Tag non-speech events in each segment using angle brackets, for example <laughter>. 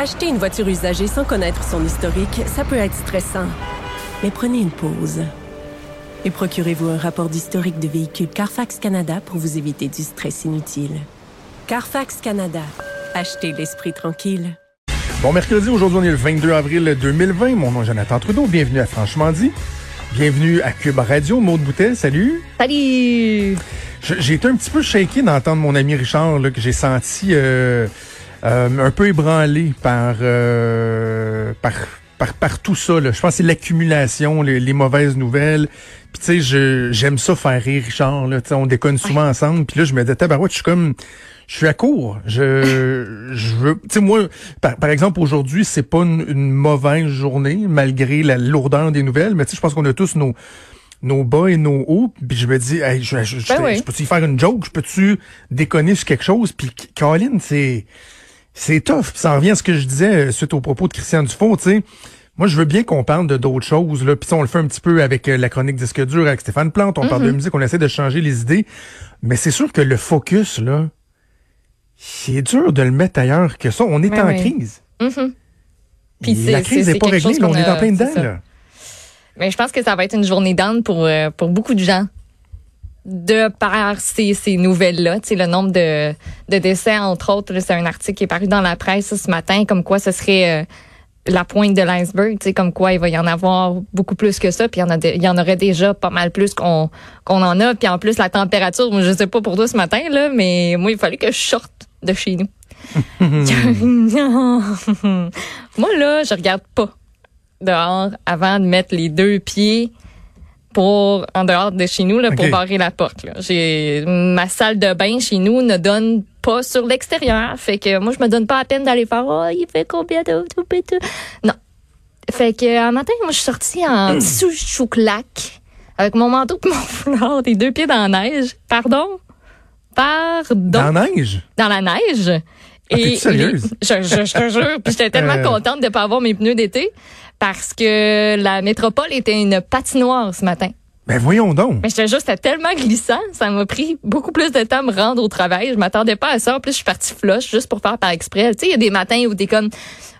Acheter une voiture usagée sans connaître son historique, ça peut être stressant. Mais prenez une pause. Et procurez-vous un rapport d'historique de véhicule Carfax Canada pour vous éviter du stress inutile. Carfax Canada. Achetez l'esprit tranquille. Bon mercredi, aujourd'hui on est le 22 avril 2020. Mon nom est Jonathan Trudeau. Bienvenue à Franchement dit. Bienvenue à Cube Radio. Maud Boutet, salut. Salut. J'ai été un petit peu shaké d'entendre mon ami Richard là, que j'ai senti euh, euh, un peu ébranlé par, euh, par par, par tout ça. Là. Je pense que c'est l'accumulation, les, les, mauvaises nouvelles. Puis tu sais, j'aime ça faire rire Richard. Là, on déconne souvent ensemble. Puis là, je me disais, tabarouette, je suis comme... Je suis à court. Je, <laughs> je veux. Tu sais, moi, par, par exemple, aujourd'hui, c'est pas une, une, mauvaise journée, malgré la lourdeur des nouvelles. Mais tu sais, je pense qu'on a tous nos nos bas et nos hauts, puis je me dis, hey, je, je, je, Ben oui. je peux-tu faire une joke, je peux-tu déconner sur quelque chose, puis Caroline, c'est c'est tough. Puis ça revient à ce que je disais euh, suite au propos de Christian Dufault, tu sais. Moi, je veux bien qu'on parle de d'autres choses. Là. Puis on le fait un petit peu avec euh, la chronique disque dur avec Stéphane Plante. On parle de musique, on essaie de changer les idées. Mais c'est sûr que le focus, là, c'est dur de le mettre ailleurs que ça. On est en oui. crise. Mhm. Puis la crise n'est pas réglée, on est en plein dedans. Là. Mais je pense que ça va être une journée d'âne pour, euh, pour beaucoup de gens. De par ces, ces nouvelles-là, tu sais, le nombre de, de décès, entre autres, c'est un article qui est paru dans la presse ce matin, comme quoi ce serait euh, la pointe de l'iceberg, tu sais, comme quoi il va y en avoir beaucoup plus que ça, puis il y en, a de- il y en aurait déjà pas mal plus qu'on qu'on en a, puis en plus la température, je sais pas pour toi ce matin, là, mais moi, il fallait que je sorte de chez nous. <laughs> <laughs> moi, là, je regarde pas dehors avant de mettre les deux pieds pour en dehors de chez nous là, pour barrer la porte. là. J'ai ma salle de bain chez nous ne donne pas sur l'extérieur, fait que moi je me donne pas la peine d'aller faire oh il fait combien de tout. Non. Fait que un matin moi je suis sortie en dessous chouclac avec mon manteau et mon <laughs> foulard, des deux pieds dans la neige. Pardon? Pardon Dans la neige? dans la neige. Ah, t'es-tu sérieuse? je, je, je te jure. Puis j'étais tellement Euh. contente de pas avoir mes pneus d'été parce que la métropole était une patinoire ce matin. Ben voyons donc. Mais j'étais juste, c'était tellement glissant, ça m'a pris beaucoup plus de temps à me rendre au travail. Je m'attendais pas à ça. En plus, je suis partie flush juste pour faire par exprès. Tu sais, il y a des matins où t'es comme,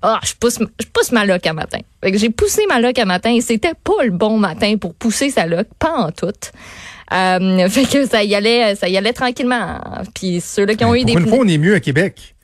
ah, je pousse, je pousse ma loc à matin. Fait que j'ai poussé ma loc à matin et c'était pas le bon matin pour pousser sa loc, pas en tout. Euh, <laughs> fait que ça y allait, ça y allait tranquillement. Puis ceux-là qui ont eu Ben, Pour des une fois, on est mieux à Québec.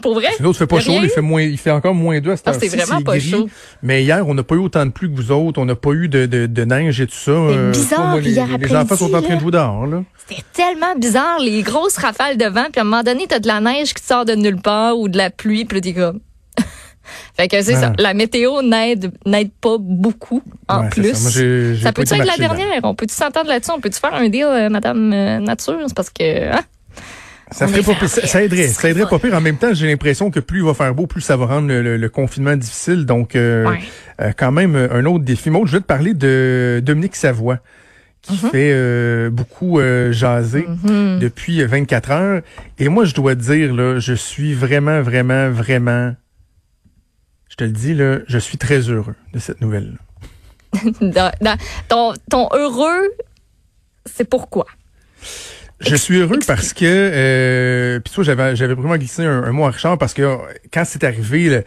Pour vrai? L'autre fait pas chaud, il fait moins, il fait encore moins deux à cette Ah, c'est vraiment pas gris. chaud. Mais hier, on n'a pas eu autant de pluie que vous autres. On n'a pas eu de, de, de neige et tout ça. Euh, bizarre, ça, moi, les, hier les enfants sont en train de jouer dehors, là. C'était tellement bizarre, les grosses rafales de vent, puis à un moment donné, t'as de la neige qui te sort de nulle part ou de la pluie, puis là, t'es comme... <laughs> fait que c'est Ah. ça. La météo n'aide n'aide pas beaucoup en Ouais, c'est plus. ça. Peut-tu être la dernière? On peut-tu s'entendre là-dessus? On peut-tu faire un deal, euh, Madame euh, Nature? C'est parce que... hein? Ça, ferait pas pire. ça, ça aiderait. Ça aiderait pas pire. En même temps, j'ai l'impression que plus il va faire beau, plus ça va rendre le, le- le confinement difficile. Donc, euh, Ouais. euh, quand même, euh, un autre défi. Maud, je vais te parler de Dominique Savoie, qui Mm-hmm. fait euh, beaucoup jaser depuis euh, 24 heures. Et moi, je dois te dire, là, je suis vraiment, vraiment, vraiment, je te le dis, là, je suis très heureux de cette nouvelle. <laughs> Dans- dans- ton, ton heureux, c'est pourquoi? Je suis heureux parce que euh, puis toi j'avais j'avais vraiment glissé un, un mot à Richard parce que euh, quand c'est arrivé le,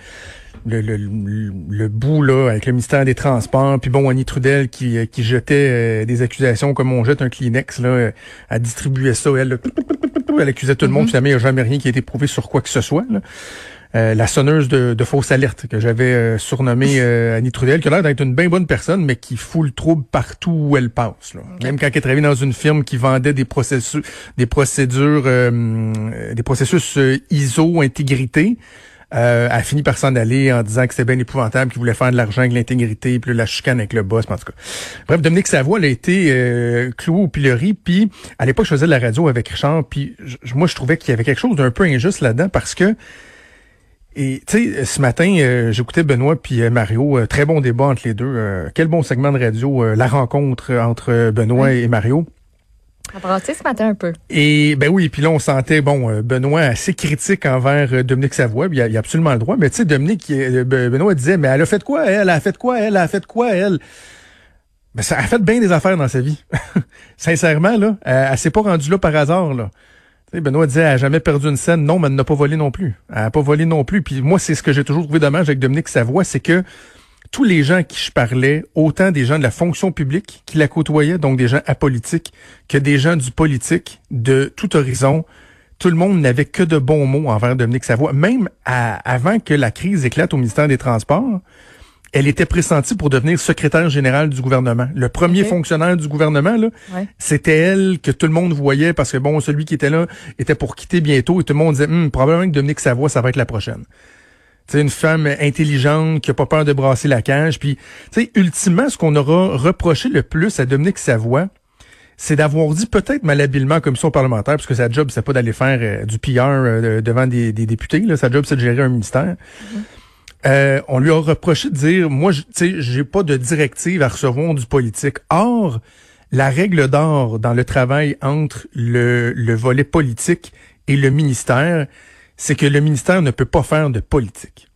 le, le, le, le bout là avec le ministère des Transports puis bon Annie Trudel qui euh, qui jetait euh, des accusations comme on jette un Kleenex là elle distribuait ça elle là, elle accusait tout le monde finalement il n'y a jamais rien qui a été prouvé sur quoi que ce soit là. Euh, la sonneuse de, de fausse alerte que j'avais euh, surnommée euh, Annie Trudel, qui a l'air d'être une bien bonne personne, mais qui fout le trouble partout où elle passe. Là. Même quand elle travaillait dans une firme qui vendait des processus, des procédures, euh, des processus euh, ISO intégrité, euh, elle a fini par s'en aller en disant que c'était bien épouvantable, qu'il voulait faire de l'argent avec l'intégrité, puis la chicane avec le boss, en tout cas. Bref, Dominique Savoie, elle a été euh, clouée au pilori, puis à l'époque, je faisais de la radio avec Richard, puis moi, je trouvais qu'il y avait quelque chose d'un peu injuste là-dedans, parce que et tu sais, ce matin, euh, j'écoutais Benoît puis euh, Mario, euh, très bon débat entre les deux. Euh, quel bon segment de radio, euh, la rencontre entre euh, Benoît et Mario. On ce matin un peu. Et ben oui, puis là on sentait bon euh, Benoît assez critique envers euh, Dominique Savoie, il a, il a absolument le droit. Mais tu sais, Dominique, euh, Ben- Benoît disait, mais elle a fait quoi elle, elle a fait quoi elle, elle a fait quoi elle? Ben, ça a fait bien des affaires dans sa vie. <laughs> Sincèrement là, elle, elle s'est pas rendue là par hasard là. Benoît disait, elle n'a jamais perdu une scène. Non, mais elle n'a pas volé non plus. Elle n'a pas volé non plus. Puis moi, c'est ce que j'ai toujours trouvé dommage avec Dominique Savoie, c'est que tous les gens à qui je parlais, autant des gens de la fonction publique qui la côtoyaient, donc des gens apolitiques, que des gens du politique, de tout horizon, tout le monde n'avait que de bons mots envers Dominique Savoie. Même avant que la crise éclate au ministère des Transports, elle était pressentie pour devenir secrétaire générale du gouvernement. Le premier fonctionnaire du gouvernement, là, c'était elle que tout le monde voyait parce que bon, celui qui était là était pour quitter bientôt et tout le monde disait hum, probablement que Dominique Savoie, ça va être la prochaine. C'est une femme intelligente qui a pas peur de brasser la cage. Puis, tu sais, ultimement, ce qu'on aura reproché le plus à Dominique Savoie, c'est d'avoir dit peut-être malhabilement comme commission parlementaire, parce que sa job, c'est pas d'aller faire euh, du PR euh, devant des, députés. Là. Sa job, c'est de gérer un ministère. Mm-hmm. Euh, on lui a reproché de dire, moi, tu sais, j'ai pas de directive à recevoir du politique. Or, la règle d'or dans le travail entre le, le volet politique et le ministère, c'est que le ministère ne peut pas faire de politique.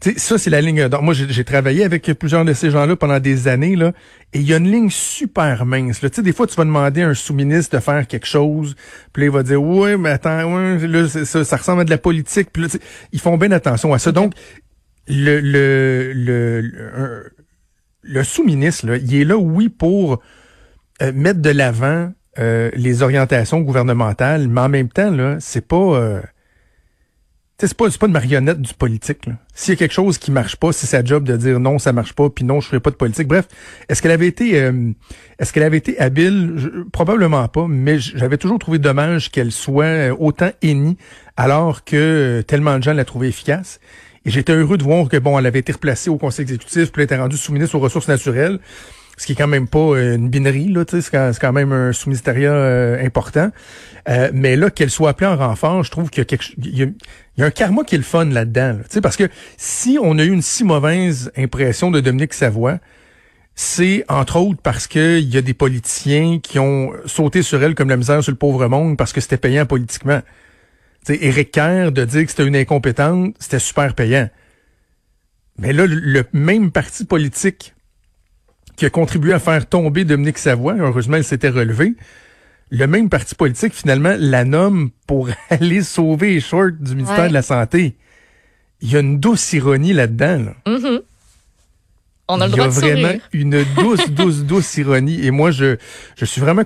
Sais, ça, c'est la ligne d'or. Moi, j'ai travaillé avec plusieurs de ces gens-là pendant des années, là, et il y a une ligne super mince. Là. sais, des fois, tu vas demander à un sous-ministre de faire quelque chose, puis là, il va dire Ouais, mais attends, ouais, là, ça, ça, ressemble à de la politique. Puis là, ils font bien attention à ça. Donc, le, le, le, le, sous-ministre, là, il est là, oui, pour euh, mettre de l'avant euh, les orientations gouvernementales, mais en même temps, là, c'est pas. Euh, c'est pas, pas une marionnette du politique. S'il y a quelque chose qui marche pas, c'est sa job de dire non, ça marche pas, puis non, je ferai pas de politique. Bref, est-ce qu'elle avait été euh, est-ce qu'elle avait été habile? probablement pas, mais j'avais toujours trouvé dommage qu'elle soit autant hennie alors que tellement de gens la trouvaient efficace. Et j'étais heureux de voir que bon, elle avait été replacée au conseil exécutif, puis elle était rendue sous-ministre aux ressources naturelles ce qui est quand même pas une binerie, là, c'est quand, même un sous-ministériat euh, important. Euh, mais là, qu'elle soit appelée en renfort, je trouve qu'il y a quelque y il y a un karma qui est le fun là-dedans. Là, parce que si on a eu une si mauvaise impression de Dominique Savoie, c'est entre autres parce que il y a des politiciens qui ont sauté sur elle comme la misère sur le pauvre monde parce que c'était payant politiquement. sais, Éric Kerr, de dire que c'était une incompétente, c'était super payant. Mais là, le même parti politique qui a contribué à faire tomber Dominique Savoie. Heureusement, elle s'était relevée. Le même parti politique, finalement, la nomme pour <laughs> aller sauver les shorts du ministère de la Santé. Il y a une douce ironie là-dedans. Mm-hmm. On a le Il y a vraiment une douce, douce, douce ironie. Et moi, je, je suis vraiment...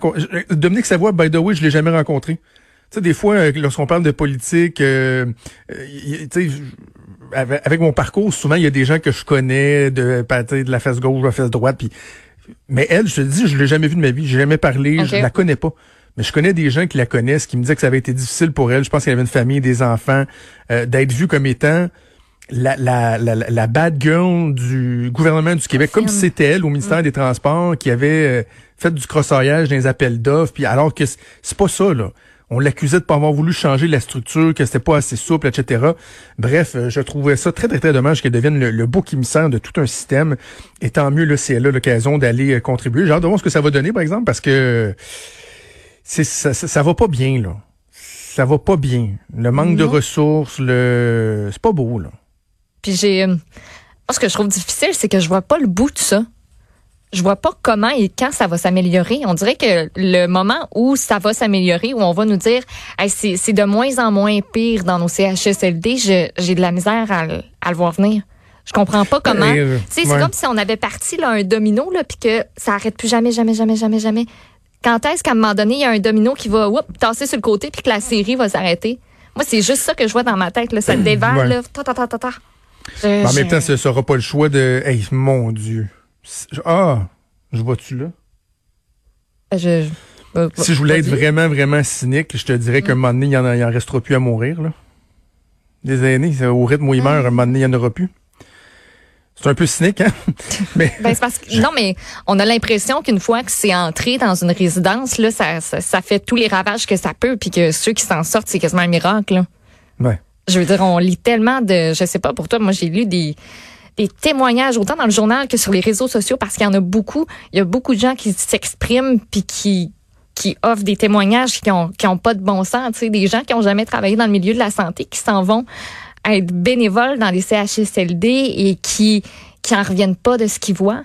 Dominique Savoie, by the way, je l'ai jamais rencontré. Tu sais, des fois, euh, lorsqu'on parle de politique, euh, euh tu sais, avec, mon parcours, souvent, il y a des gens que je connais de, de la face gauche, de la face droite, puis mais elle, je te dis, je l'ai jamais vue de ma vie, j'ai jamais parlé, je la connais pas. Mais je connais des gens qui la connaissent, qui me disaient que ça avait été difficile pour elle. Je pense qu'elle avait une famille, des enfants, euh, d'être vue comme étant la, la, la, la, bad girl du gouvernement du Québec, comme si c'était elle au ministère mm. des Transports qui avait euh, fait du crossoyage dans les appels d'offres, puis alors que c'est pas ça, là on l'accusait de pas avoir voulu changer la structure, que c'était pas assez souple, etc. Bref, euh, je trouvais ça très, très, très dommage qu'elle devienne le, le bouc émissaire de tout un système. Et tant mieux, là, si elle a l'occasion d'aller euh, contribuer. J'ai hâte de voir ce que ça va donner, par exemple, parce que c'est ça, ça, va pas bien, là. Ça va pas bien. Le manque de ressources, le c'est pas beau, là. Puis j'ai... Euh, ce que je trouve difficile, c'est que je vois pas le bout de ça je vois pas comment et quand ça va s'améliorer. On dirait que le moment où ça va s'améliorer, où on va nous dire c'est de moins en moins pire dans nos CHSLD, j'ai de la misère à, le voir venir. Je comprends pas comment. Euh, c'est comme si on avait parti là, un domino là, puis que ça arrête plus jamais, jamais, jamais, jamais, jamais. Quand est-ce qu'à un moment donné, il y a un domino qui va whoop, tasser sur le côté puis que la série va s'arrêter? Moi, c'est juste ça que je vois dans ma tête. Là. Ça <clears throat> dévale. Là. Ta, ta, ta, ta, ta. en même temps, ce sera pas le choix de. Hey, mon Dieu. Ah, je vois-tu là? Je, si je voulais être vraiment, vraiment cynique, je te dirais qu'un mm. moment donné, il n'y en, en, restera plus à mourir. Là. Des aînés, au rythme où ils meurent, un moment donné, il n'y en aura plus. C'est un peu cynique, hein? <laughs> mais... Ben, parce que, non, mais on a l'impression qu'une fois que c'est entré dans une résidence, là, ça, ça, fait tous les ravages que ça peut, puis que ceux qui s'en sortent, c'est quasiment un miracle. Là. Ouais. Je veux dire, on lit tellement de... Je sais pas, pour toi, moi, j'ai lu des des témoignages autant dans le journal que sur les réseaux sociaux parce qu'il y en a beaucoup. Il y a beaucoup de gens qui s'expriment puis qui qui offrent des témoignages qui ont qui ont pas de bon sens, tu sais, des gens qui ont jamais travaillé dans le milieu de la santé qui s'en vont être bénévoles dans les CHSLD et qui qui en reviennent pas de ce qu'ils voient.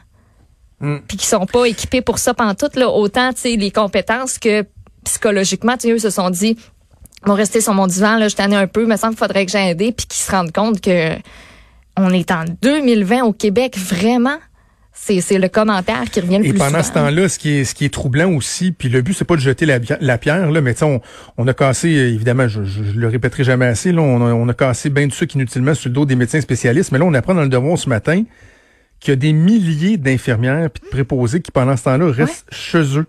Mm. Puis qui sont pas équipés pour ça tout là, autant tu sais les compétences que psychologiquement, tu sais, eux se sont dit, vont rester sur mon divan, là, je t'en ai un peu, me semble qu'il faudrait que j'aide, puis qu'ils se rendent compte que on est en 2020 au Québec, vraiment? C'est, le commentaire qui revient le Et plus pendant ce temps-là, ce qui est ce qui est troublant aussi, puis le but c'est pas de jeter la, pierre là, mais on, on a cassé évidemment, je, je, le répéterai jamais assez, là, on a, on a cassé bien de sucre inutilement sur le dos des médecins spécialistes, mais là on apprend dans le devoir ce matin qu'il y a des milliers d'infirmières puis de préposés qui pendant ce temps-là restent chez eux.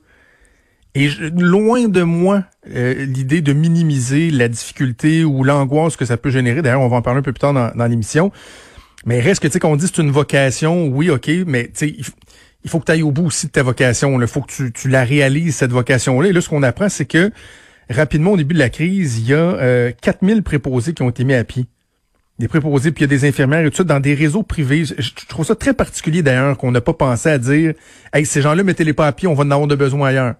Et loin de moi euh, l'idée de minimiser la difficulté ou l'angoisse que ça peut générer. D'ailleurs, on va en parler un peu plus tard dans, dans l'émission. Mais reste que, tu sais, qu'on dit c'est une vocation, oui, OK, mais tu sais, il faut que tu ailles au bout aussi de ta vocation. Il faut que tu, tu, la réalises, cette vocation-là. Et là, ce qu'on apprend, c'est que rapidement, au début de la crise, il y a euh, 4000 préposés qui ont été mis à pied. Des préposés, puis il y a des infirmières et tout ça dans des réseaux privés. Je, trouve ça très particulier d'ailleurs qu'on n'a pas pensé à dire Hey, ces gens-là, mettez-les pas à pied, on va en avoir de besoin ailleurs.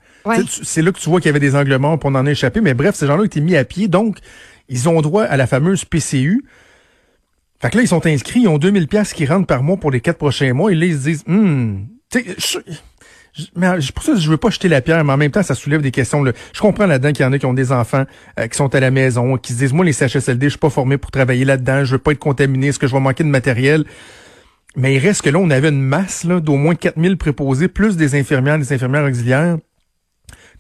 C'est là que tu vois qu'il y avait des anglements, pour on en a échappé. Mais bref, ces gens-là ont été mis à pied, donc ils ont droit à la fameuse PCU. Fait que là, ils sont inscrits, ils ont 2000 pièces qui rentrent par mois pour les quatre prochains mois. Et là, ils se disent, hum, tu sais, mais pour ça, je veux pas jeter la pierre, mais en même temps, ça soulève des questions. Je comprends là-dedans qu'il y en a qui ont des enfants euh, qui sont à la maison, qui se disent, moi, les CHSLD, je suis pas formé pour travailler là-dedans, je veux pas être contaminé, est-ce que je vais manquer de matériel? Mais il reste que là, on avait une masse d'au moins 4000 préposés, plus des infirmières, des infirmières auxiliaires,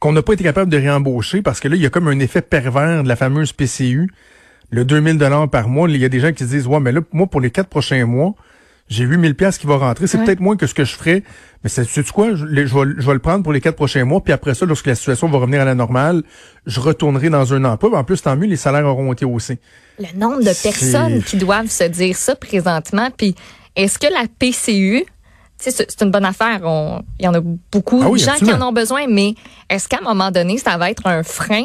qu'on n'a pas été capable de réembaucher parce que là, il y a comme un effet pervers de la fameuse PCU le 2000 dollars par mois, il y a des gens qui se disent, ouais, mais là, moi, pour les quatre prochains mois, j'ai 8000 pièces qui vont rentrer. C'est peut-être moins que ce que je ferais, mais c'est tu quoi? Je, vais, je vais le prendre pour les quatre prochains mois, puis après ça, lorsque la situation va revenir à la normale, je retournerai dans un emploi. En plus, tant mieux, les salaires auront été haussés. Le nombre de personnes qui doivent se dire ça présentement, puis est-ce que la PCU, c'est une bonne affaire. il y en a beaucoup ah de gens qui en ont besoin, mais est-ce qu'à un moment donné, ça va être un frein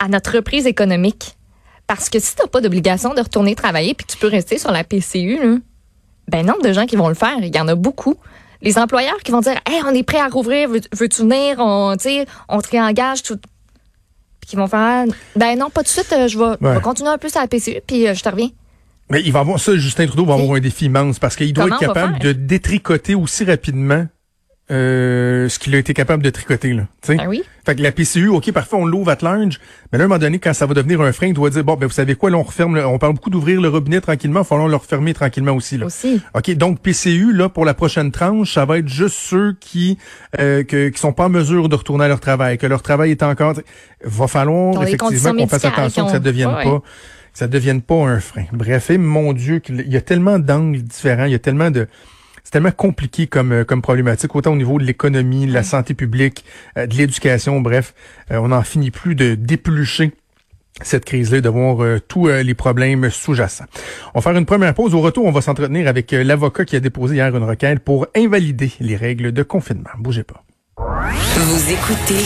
à notre reprise économique? Parce que si tu n'as pas d'obligation de retourner travailler puis que tu peux rester sur la PCU, là, ben nombre de gens qui vont le faire, il y en a beaucoup. Les employeurs qui vont dire Hey, on est prêt à rouvrir, veux-tu venir, on, on te réengage tout. Puis qui vont faire Ben non, pas tout de suite, euh, je vais, continuer un peu sur la PCU, puis euh, je te reviens. Mais il va avoir ça, Justin Trudeau va avoir un défi immense parce qu'il doit être capable de détricoter aussi rapidement euh, ce qu'il a été capable de tricoter là. Ben oui? Fait que la PCU, ok, parfois on l'ouvre à large, mais là, à un moment donné, quand ça va devenir un frein, il doit dire bon, ben vous savez quoi, là on referme, on parle beaucoup d'ouvrir le robinet tranquillement, il falloir le refermer tranquillement aussi là. Aussi. Ok, donc PCU là pour la prochaine tranche, ça va être juste ceux qui euh, qui sont pas en mesure de retourner à leur travail, que leur travail est encore. Va falloir effectivement qu'on fasse attention que ça devienne pas. ça devienne pas un frein. Bref, et mon Dieu, il y a tellement d'angles différents, il y a tellement de c'est tellement compliqué comme, euh, comme problématique, autant au niveau de l'économie, de la santé publique, euh, de l'éducation, bref, euh, on n'en finit plus de déplucher cette crise-là, de voir tous les problèmes sous-jacents. On va faire une première pause. Au retour, on va s'entretenir avec l'avocat qui a déposé hier une requête pour invalider les règles de confinement. Bougez pas. Vous écoutez